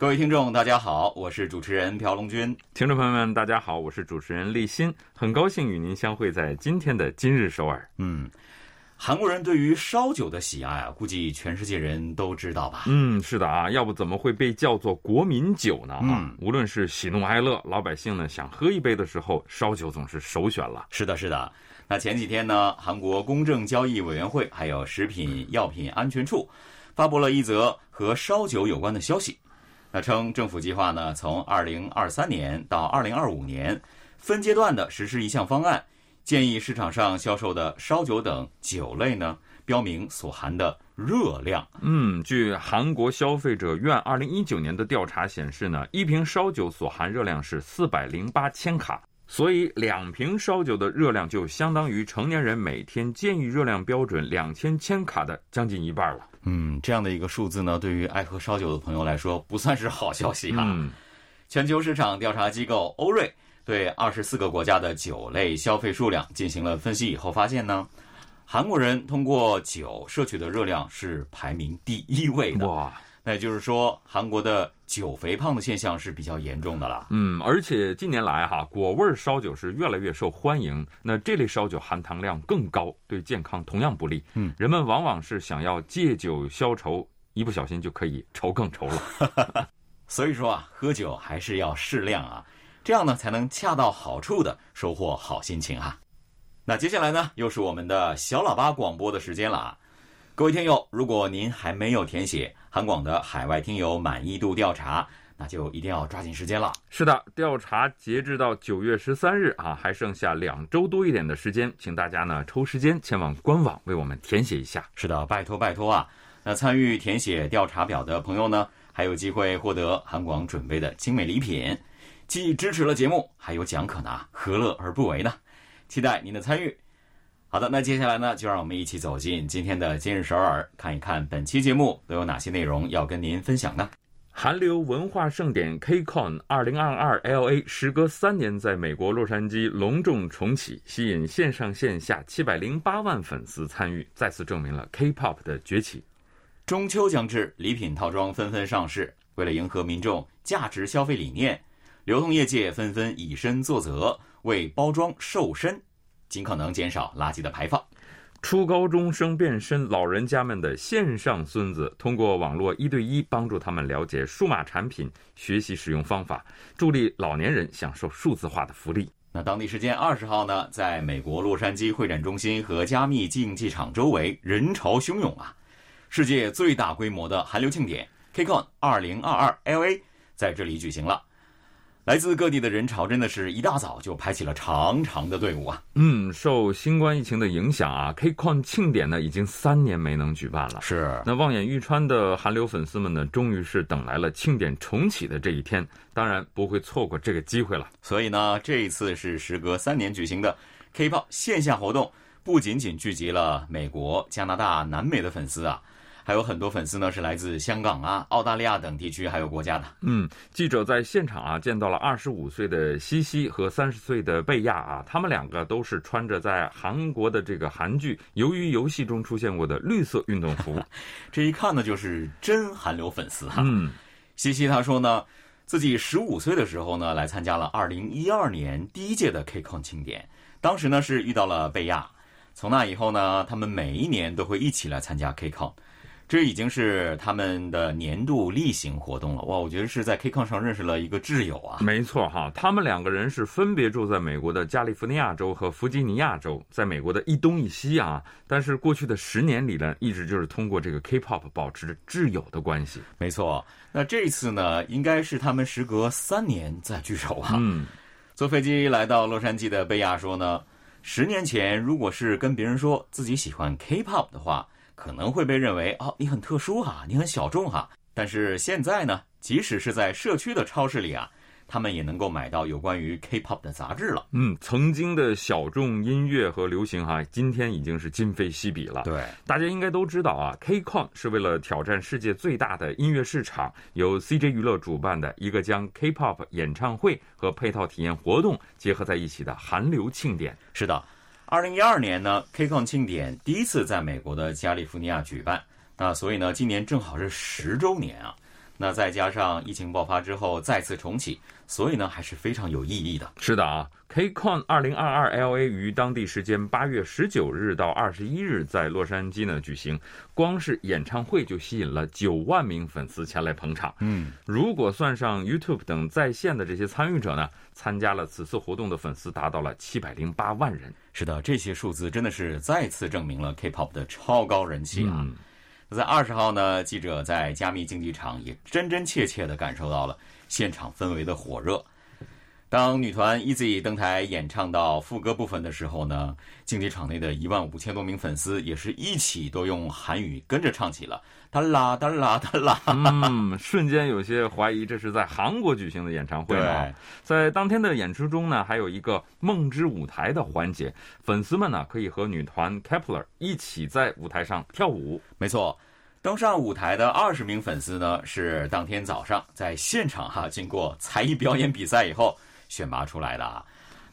各位听众，大家好，我是主持人朴龙军。听众朋友们，大家好，我是主持人立新，很高兴与您相会在今天的今日首尔。嗯，韩国人对于烧酒的喜爱啊，估计全世界人都知道吧？嗯，是的啊，要不怎么会被叫做国民酒呢？嗯，无论是喜怒哀乐，老百姓呢想喝一杯的时候，烧酒总是首选了。是的，是的。那前几天呢，韩国公正交易委员会还有食品药品安全处发布了一则和烧酒有关的消息。那称政府计划呢，从二零二三年到二零二五年分阶段的实施一项方案，建议市场上销售的烧酒等酒类呢，标明所含的热量。嗯，据韩国消费者院二零一九年的调查显示呢，一瓶烧酒所含热量是四百零八千卡，所以两瓶烧酒的热量就相当于成年人每天建议热量标准两千千卡的将近一半了。嗯，这样的一个数字呢，对于爱喝烧酒的朋友来说，不算是好消息啊。嗯，全球市场调查机构欧瑞对二十四个国家的酒类消费数量进行了分析以后，发现呢，韩国人通过酒摄取的热量是排名第一位的。哇！那也就是说，韩国的酒肥胖的现象是比较严重的了。嗯，而且近年来哈，果味烧酒是越来越受欢迎。那这类烧酒含糖量更高，对健康同样不利。嗯，人们往往是想要借酒消愁，一不小心就可以愁更愁了。所以说啊，喝酒还是要适量啊，这样呢才能恰到好处的收获好心情哈。那接下来呢，又是我们的小喇叭广播的时间了啊。各位听友，如果您还没有填写韩广的海外听友满意度调查，那就一定要抓紧时间了。是的，调查截至到九月十三日啊，还剩下两周多一点的时间，请大家呢抽时间前往官网为我们填写一下。是的，拜托拜托啊！那参与填写调查表的朋友呢，还有机会获得韩广准备的精美礼品，既支持了节目，还有奖可拿，何乐而不为呢？期待您的参与。好的，那接下来呢，就让我们一起走进今天的今日首尔，看一看本期节目都有哪些内容要跟您分享呢？韩流文化盛典 KCON 二零二二 LA 时隔三年在美国洛杉矶隆重重启，吸引线上线下七百零八万粉丝参与，再次证明了 K-pop 的崛起。中秋将至，礼品套装纷纷上市，为了迎合民众价值消费理念，流通业界纷纷以身作则，为包装瘦身。尽可能减少垃圾的排放。初高中生变身老人家们的线上孙子，通过网络一对一帮助他们了解数码产品，学习使用方法，助力老年人享受数字化的福利。那当地时间二十号呢，在美国洛杉矶会展中心和加密竞技场周围人潮汹涌啊！世界最大规模的韩流庆典 KCON 二零二二 LA 在这里举行了。来自各地的人潮真的是一大早就排起了长长的队伍啊！嗯，受新冠疫情的影响啊，KCON 庆典呢已经三年没能举办了。是，那望眼欲穿的韩流粉丝们呢，终于是等来了庆典重启的这一天，当然不会错过这个机会了。所以呢，这一次是时隔三年举行的 K-pop 线下活动，不仅仅聚集了美国、加拿大、南美的粉丝啊。还有很多粉丝呢，是来自香港啊、澳大利亚等地区，还有国家的。嗯，记者在现场啊，见到了二十五岁的西西和三十岁的贝亚啊，他们两个都是穿着在韩国的这个韩剧《鱿鱼游戏》中出现过的绿色运动服。这一看呢，就是真韩流粉丝哈。嗯，西西他说呢，自己十五岁的时候呢，来参加了二零一二年第一届的 KCON 庆典，当时呢是遇到了贝亚，从那以后呢，他们每一年都会一起来参加 KCON。这已经是他们的年度例行活动了哇！我觉得是在 KCON 上认识了一个挚友啊。没错哈，他们两个人是分别住在美国的加利福尼亚州和弗吉尼亚州，在美国的一东一西啊。但是过去的十年里呢，一直就是通过这个 K-pop 保持着挚友的关系。没错，那这次呢，应该是他们时隔三年再聚首啊。嗯，坐飞机来到洛杉矶的贝亚说呢，十年前如果是跟别人说自己喜欢 K-pop 的话。可能会被认为哦，你很特殊哈，你很小众哈。但是现在呢，即使是在社区的超市里啊，他们也能够买到有关于 K-pop 的杂志了。嗯，曾经的小众音乐和流行哈，今天已经是今非昔比了。对，大家应该都知道啊，KCON 是为了挑战世界最大的音乐市场，由 CJ 娱乐主办的一个将 K-pop 演唱会和配套体验活动结合在一起的韩流庆典。是的，二零一二年呢，KCON 庆典第一次在美国的加利福尼亚举办，那所以呢，今年正好是十周年啊。那再加上疫情爆发之后再次重启，所以呢还是非常有意义的。是的啊，KCON 二零二二 LA 于当地时间八月十九日到二十一日在洛杉矶呢举行，光是演唱会就吸引了九万名粉丝前来捧场。嗯，如果算上 YouTube 等在线的这些参与者呢，参加了此次活动的粉丝达到了七百零八万人。是的，这些数字真的是再次证明了 K-pop 的超高人气啊。嗯在二十号呢，记者在加密竞技场也真真切切的感受到了现场氛围的火热。当女团 EZ 登台演唱到副歌部分的时候呢，竞技场内的一万五千多名粉丝也是一起都用韩语跟着唱起了“哒啦哒啦哒啦”。嗯，瞬间有些怀疑这是在韩国举行的演唱会啊。在当天的演出中呢，还有一个梦之舞台的环节，粉丝们呢可以和女团 Kepler 一起在舞台上跳舞。没错。登上舞台的二十名粉丝呢，是当天早上在现场哈经过才艺表演比赛以后选拔出来的啊。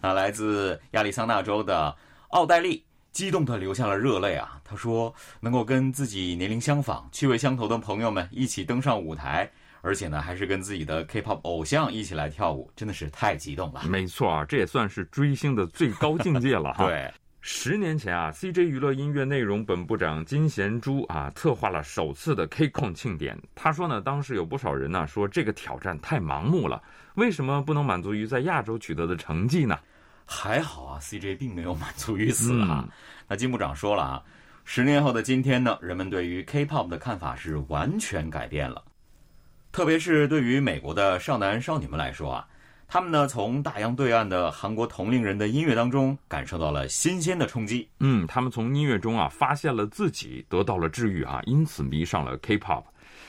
那来自亚利桑那州的奥黛丽激动的流下了热泪啊。她说：“能够跟自己年龄相仿、趣味相投的朋友们一起登上舞台，而且呢还是跟自己的 K-pop 偶像一起来跳舞，真的是太激动了。”没错啊，这也算是追星的最高境界了哈。对。十年前啊，CJ 娱乐音乐内容本部长金贤珠啊策划了首次的 KCON 庆典。他说呢，当时有不少人呢说这个挑战太盲目了，为什么不能满足于在亚洲取得的成绩呢？还好啊，CJ 并没有满足于此啊。那金部长说了啊，十年后的今天呢，人们对于 K-pop 的看法是完全改变了，特别是对于美国的少男少女们来说啊。他们呢，从大洋对岸的韩国同龄人的音乐当中感受到了新鲜的冲击。嗯，他们从音乐中啊发现了自己，得到了治愈啊，因此迷上了 K-pop。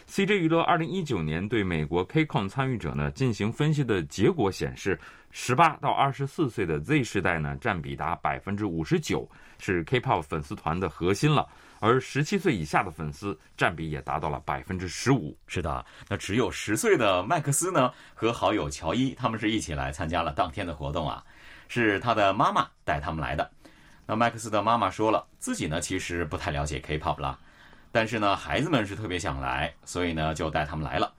CJ 娱乐二零一九年对美国 KCON 参与者呢进行分析的结果显示，十八到二十四岁的 Z 世代呢占比达百分之五十九，是 K-pop 粉丝团的核心了。而十七岁以下的粉丝占比也达到了百分之十五。是的，那只有十岁的麦克斯呢，和好友乔伊他们是一起来参加了当天的活动啊，是他的妈妈带他们来的。那麦克斯的妈妈说了，自己呢其实不太了解 K-pop 了，但是呢孩子们是特别想来，所以呢就带他们来了。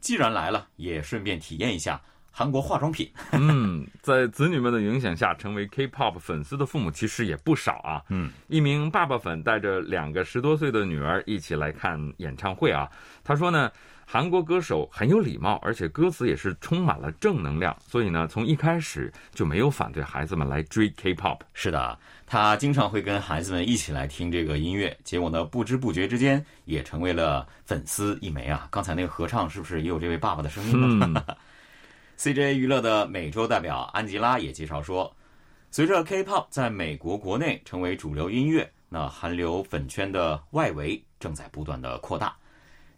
既然来了，也顺便体验一下。韩国化妆品，嗯，在子女们的影响下，成为 K-pop 粉丝的父母其实也不少啊。嗯，一名爸爸粉带着两个十多岁的女儿一起来看演唱会啊。他说呢，韩国歌手很有礼貌，而且歌词也是充满了正能量，所以呢，从一开始就没有反对孩子们来追 K-pop。是的，他经常会跟孩子们一起来听这个音乐，结果呢，不知不觉之间也成为了粉丝一枚啊。刚才那个合唱是不是也有这位爸爸的声音呢？CJ 娱乐的美洲代表安吉拉也介绍说，随着 K-pop 在美国国内成为主流音乐，那韩流粉圈的外围正在不断的扩大，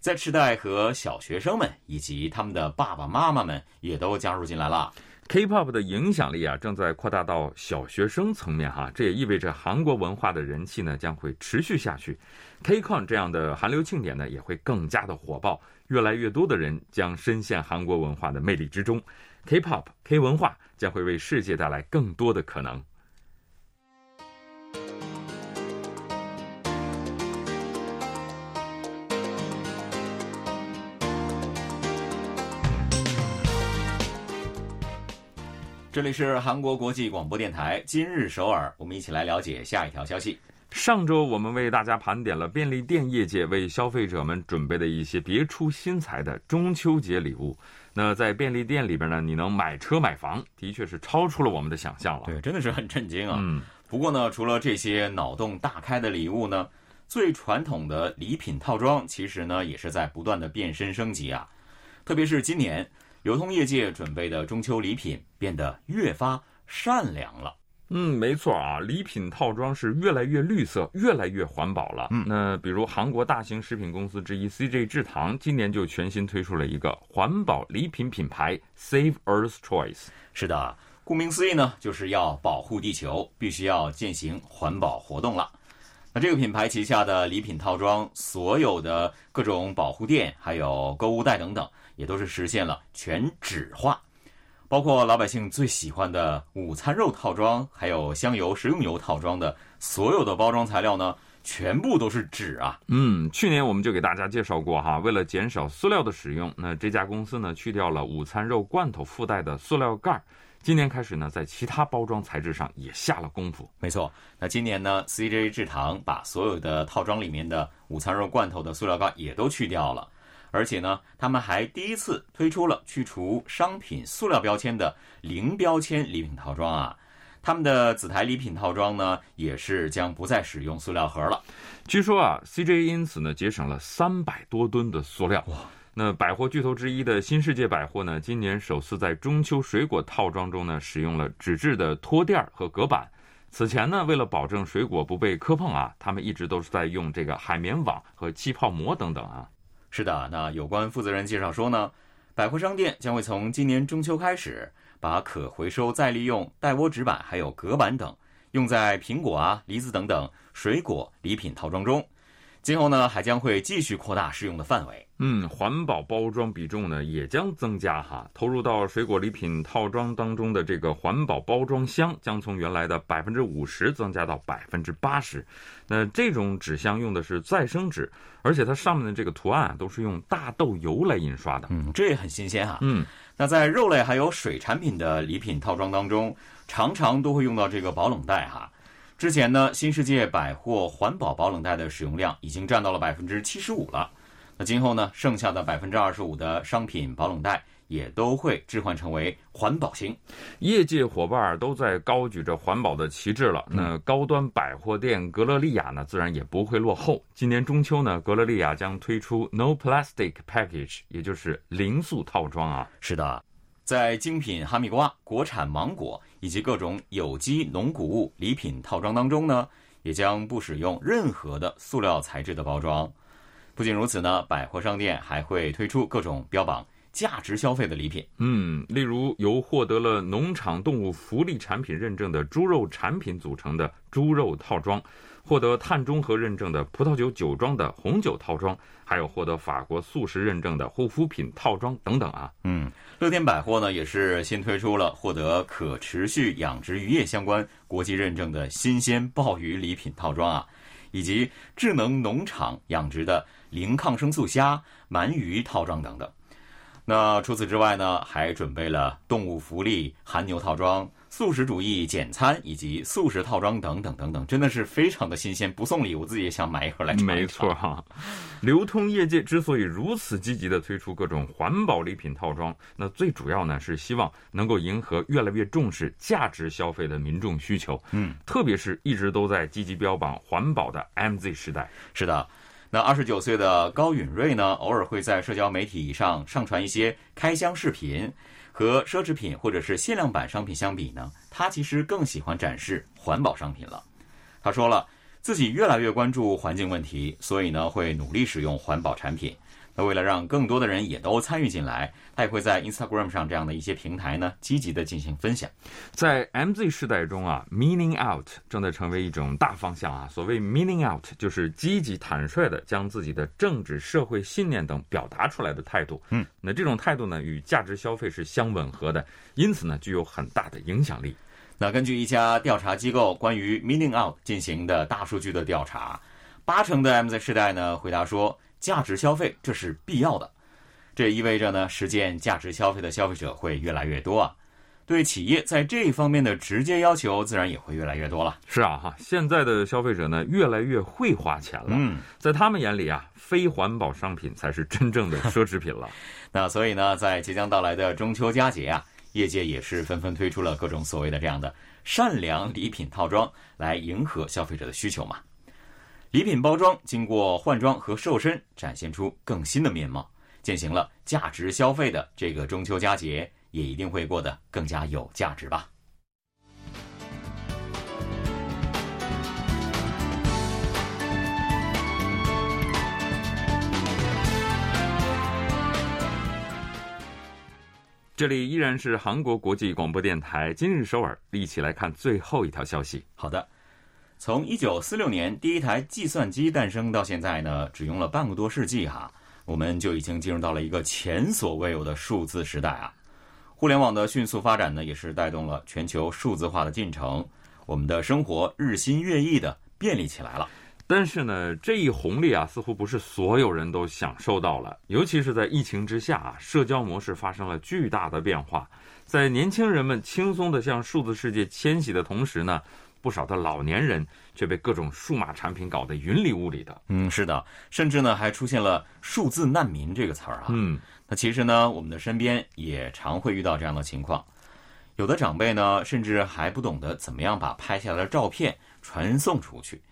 在池袋和小学生们以及他们的爸爸妈妈们也都加入进来了。K-pop 的影响力啊，正在扩大到小学生层面哈，这也意味着韩国文化的人气呢将会持续下去，K-con 这样的韩流庆典呢也会更加的火爆，越来越多的人将深陷韩国文化的魅力之中，K-pop K 文化将会为世界带来更多的可能。这里是韩国国际广播电台今日首尔，我们一起来了解下一条消息。上周我们为大家盘点了便利店业界为消费者们准备的一些别出心裁的中秋节礼物。那在便利店里边呢，你能买车买房，的确是超出了我们的想象了。对，真的是很震惊啊。嗯。不过呢，除了这些脑洞大开的礼物呢，最传统的礼品套装其实呢也是在不断的变身升级啊。特别是今年。流通业界准备的中秋礼品变得越发善良了。嗯，没错啊，礼品套装是越来越绿色，越来越环保了。嗯，那比如韩国大型食品公司之一 CJ 制糖，今年就全新推出了一个环保礼品品牌 Save Earth Choice。是的，顾名思义呢，就是要保护地球，必须要进行环保活动了。那这个品牌旗下的礼品套装，所有的各种保护垫，还有购物袋等等，也都是实现了全纸化。包括老百姓最喜欢的午餐肉套装，还有香油、食用油套装的所有的包装材料呢，全部都是纸啊。嗯，去年我们就给大家介绍过哈，为了减少塑料的使用，那这家公司呢去掉了午餐肉罐头附带的塑料盖。今年开始呢，在其他包装材质上也下了功夫。没错，那今年呢，CJ 制糖把所有的套装里面的午餐肉罐头的塑料盖也都去掉了。而且呢，他们还第一次推出了去除商品塑料标签的零标签礼品套装啊！他们的紫台礼品套装呢，也是将不再使用塑料盒了。据说啊，CJ 因此呢节省了三百多吨的塑料。哇！那百货巨头之一的新世界百货呢，今年首次在中秋水果套装中呢，使用了纸质的托垫和隔板。此前呢，为了保证水果不被磕碰啊，他们一直都是在用这个海绵网和气泡膜等等啊。是的，那有关负责人介绍说呢，百货商店将会从今年中秋开始，把可回收再利用带窝纸板还有隔板等用在苹果啊、梨子等等水果礼品套装中。今后呢，还将会继续扩大适用的范围。嗯，环保包装比重呢也将增加哈，投入到水果礼品套装当中的这个环保包装箱将从原来的百分之五十增加到百分之八十。那这种纸箱用的是再生纸，而且它上面的这个图案都是用大豆油来印刷的。嗯，这也很新鲜哈。嗯，那在肉类还有水产品的礼品套装当中，常常都会用到这个保冷袋哈。之前呢，新世界百货环保保冷袋的使用量已经占到了百分之七十五了。那今后呢，剩下的百分之二十五的商品保冷袋也都会置换成为环保型。业界伙伴都在高举着环保的旗帜了。那高端百货店格勒利亚呢，自然也不会落后。今年中秋呢，格勒利亚将推出 No Plastic Package，也就是零塑套装啊。是的。在精品哈密瓜、国产芒果以及各种有机农谷物礼品套装当中呢，也将不使用任何的塑料材质的包装。不仅如此呢，百货商店还会推出各种标榜价值消费的礼品。嗯，例如由获得了农场动物福利产品认证的猪肉产品组成的猪肉套装。获得碳中和认证的葡萄酒酒庄的红酒套装，还有获得法国素食认证的护肤品套装等等啊。嗯，乐天百货呢也是新推出了获得可持续养殖渔业相关国际认证的新鲜鲍鱼礼品套装啊，以及智能农场养殖的零抗生素虾、鳗鱼套装等等。那除此之外呢，还准备了动物福利韩牛套装。素食主义简餐以及素食套装等等等等，真的是非常的新鲜。不送礼，我自己也想买一盒来尝没错哈，流通业界之所以如此积极的推出各种环保礼品套装，那最主要呢是希望能够迎合越来越重视价值消费的民众需求。嗯，特别是一直都在积极标榜环保的 MZ 时代。是的，那二十九岁的高允瑞呢，偶尔会在社交媒体上上传一些开箱视频。和奢侈品或者是限量版商品相比呢，他其实更喜欢展示环保商品了。他说了，自己越来越关注环境问题，所以呢会努力使用环保产品。那为了让更多的人也都参与进来，他也会在 Instagram 上这样的一些平台呢，积极的进行分享。在 MZ 时代中啊，Meaning Out 正在成为一种大方向啊。所谓 Meaning Out，就是积极坦率的将自己的政治、社会信念等表达出来的态度。嗯，那这种态度呢，与价值消费是相吻合的，因此呢，具有很大的影响力。那根据一家调查机构关于 Meaning Out 进行的大数据的调查，八成的 MZ 世代呢回答说。价值消费这是必要的，这意味着呢，实践价值消费的消费者会越来越多啊。对企业在这一方面的直接要求，自然也会越来越多了。是啊，哈，现在的消费者呢，越来越会花钱了。嗯，在他们眼里啊，非环保商品才是真正的奢侈品了。那所以呢，在即将到来的中秋佳节啊，业界也是纷纷推出了各种所谓的这样的善良礼品套装，来迎合消费者的需求嘛。礼品包装经过换装和瘦身展现出更新的面貌，践行了价值消费的这个中秋佳节也一定会过得更加有价值吧。这里依然是韩国国际广播电台，今日首尔，一起来看最后一条消息。好的。从一九四六年第一台计算机诞生到现在呢，只用了半个多世纪哈，我们就已经进入到了一个前所未有的数字时代啊！互联网的迅速发展呢，也是带动了全球数字化的进程，我们的生活日新月异的便利起来了。但是呢，这一红利啊，似乎不是所有人都享受到了。尤其是在疫情之下啊，社交模式发生了巨大的变化。在年轻人们轻松地向数字世界迁徙的同时呢，不少的老年人却被各种数码产品搞得云里雾里的。嗯，是的，甚至呢还出现了“数字难民”这个词儿啊。嗯，那其实呢，我们的身边也常会遇到这样的情况。有的长辈呢，甚至还不懂得怎么样把拍下来的照片传送出去。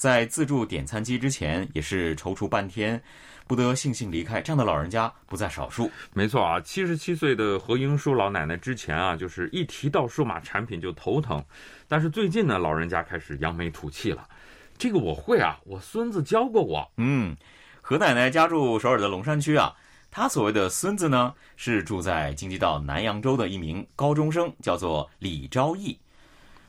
在自助点餐机之前，也是踌躇半天，不得悻悻离开。这样的老人家不在少数。没错啊，七十七岁的何英淑老奶奶之前啊，就是一提到数码产品就头疼。但是最近呢，老人家开始扬眉吐气了。这个我会啊，我孙子教过我。嗯，何奶奶家住首尔的龙山区啊，她所谓的孙子呢，是住在京畿道南扬州的一名高中生，叫做李昭义。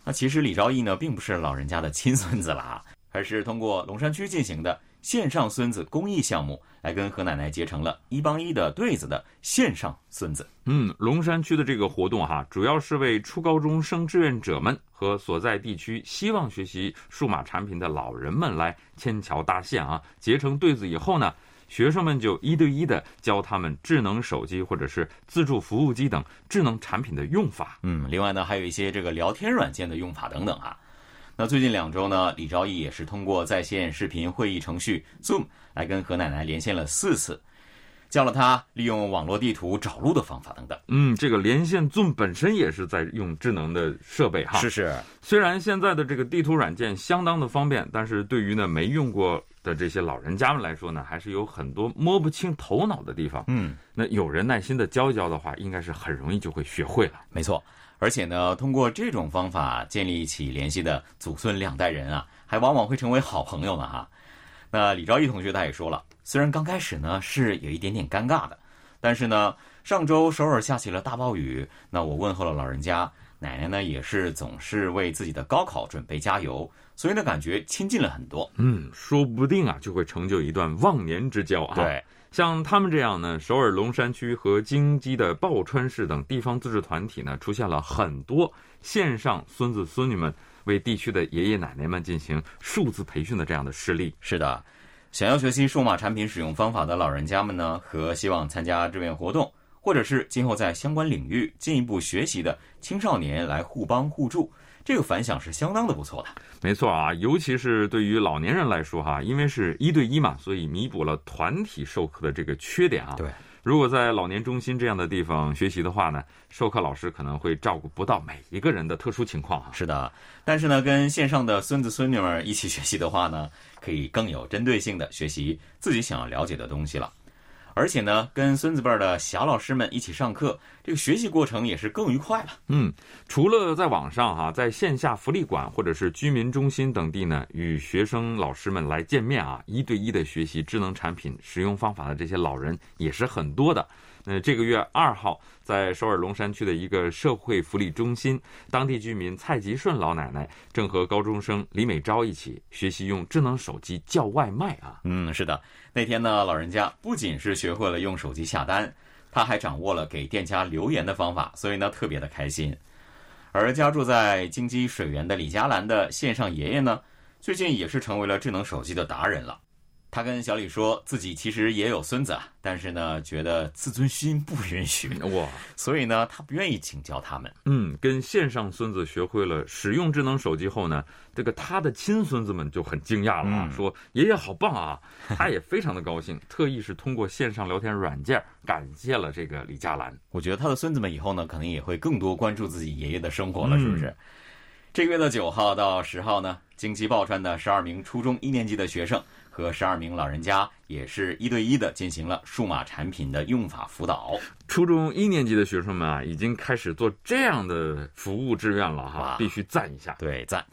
那其实李昭义呢，并不是老人家的亲孙子了啊。而是通过龙山区进行的线上孙子公益项目，来跟何奶奶结成了一帮一的对子的线上孙子。嗯，龙山区的这个活动哈，主要是为初高中生志愿者们和所在地区希望学习数码产品的老人们来牵桥搭线啊。结成对子以后呢，学生们就一对一的教他们智能手机或者是自助服务机等智能产品的用法。嗯，另外呢，还有一些这个聊天软件的用法等等啊。那最近两周呢，李昭义也是通过在线视频会议程序 Zoom 来跟何奶奶连线了四次，教了他利用网络地图找路的方法等等。嗯，这个连线 Zoom 本身也是在用智能的设备哈。是是。虽然现在的这个地图软件相当的方便，但是对于呢没用过的这些老人家们来说呢，还是有很多摸不清头脑的地方。嗯，那有人耐心的教一教的话，应该是很容易就会学会了。没错。而且呢，通过这种方法建立起联系的祖孙两代人啊，还往往会成为好朋友呢哈。那李昭义同学他也说了，虽然刚开始呢是有一点点尴尬的，但是呢，上周首尔下起了大暴雨，那我问候了老人家，奶奶呢也是总是为自己的高考准备加油，所以呢感觉亲近了很多。嗯，说不定啊就会成就一段忘年之交啊。对。像他们这样呢，首尔龙山区和京畿的抱川市等地方自治团体呢，出现了很多线上孙子孙女们为地区的爷爷奶奶们进行数字培训的这样的事例。是的，想要学习数码产品使用方法的老人家们呢，和希望参加志愿活动，或者是今后在相关领域进一步学习的青少年来互帮互助。这个反响是相当的不错的，没错啊，尤其是对于老年人来说哈，因为是一对一嘛，所以弥补了团体授课的这个缺点啊。对，如果在老年中心这样的地方学习的话呢，授课老师可能会照顾不到每一个人的特殊情况啊。是的，但是呢，跟线上的孙子孙女们一起学习的话呢，可以更有针对性的学习自己想要了解的东西了。而且呢，跟孙子辈儿的小老师们一起上课，这个学习过程也是更愉快了。嗯，除了在网上哈，在线下福利馆或者是居民中心等地呢，与学生老师们来见面啊，一对一的学习智能产品使用方法的这些老人也是很多的。那这个月二号，在首尔龙山区的一个社会福利中心，当地居民蔡吉顺老奶奶正和高中生李美昭一起学习用智能手机叫外卖啊。嗯，是的，那天呢，老人家不仅是学会了用手机下单，他还掌握了给店家留言的方法，所以呢，特别的开心。而家住在京畿水源的李佳兰的线上爷爷呢，最近也是成为了智能手机的达人了。他跟小李说自己其实也有孙子，但是呢，觉得自尊心不允许哇，所以呢，他不愿意请教他们。嗯，跟线上孙子学会了使用智能手机后呢，这个他的亲孙子们就很惊讶了啊，说爷爷好棒啊，他也非常的高兴，特意是通过线上聊天软件感谢了这个李佳兰。我觉得他的孙子们以后呢，可能也会更多关注自己爷爷的生活了，是不是？这个月的九号到十号呢，京畿报川的十二名初中一年级的学生。和十二名老人家也是一对一的进行了数码产品的用法辅导。初中一年级的学生们啊，已经开始做这样的服务志愿了哈，必须赞一下。对，赞。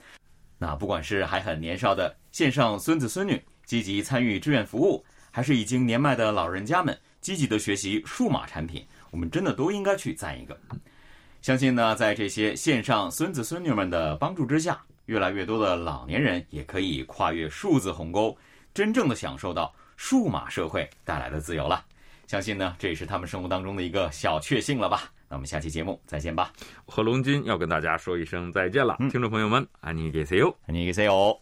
那不管是还很年少的线上孙子孙女积极参与志愿服务，还是已经年迈的老人家们积极的学习数码产品，我们真的都应该去赞一个。相信呢，在这些线上孙子孙女们的帮助之下，越来越多的老年人也可以跨越数字鸿沟，真正的享受到数码社会带来的自由了。相信呢，这也是他们生活当中的一个小确幸了吧。那我们下期节目再见吧。和龙军要跟大家说一声再见了，听众朋友们，安妮给 see you，安妮给 see you。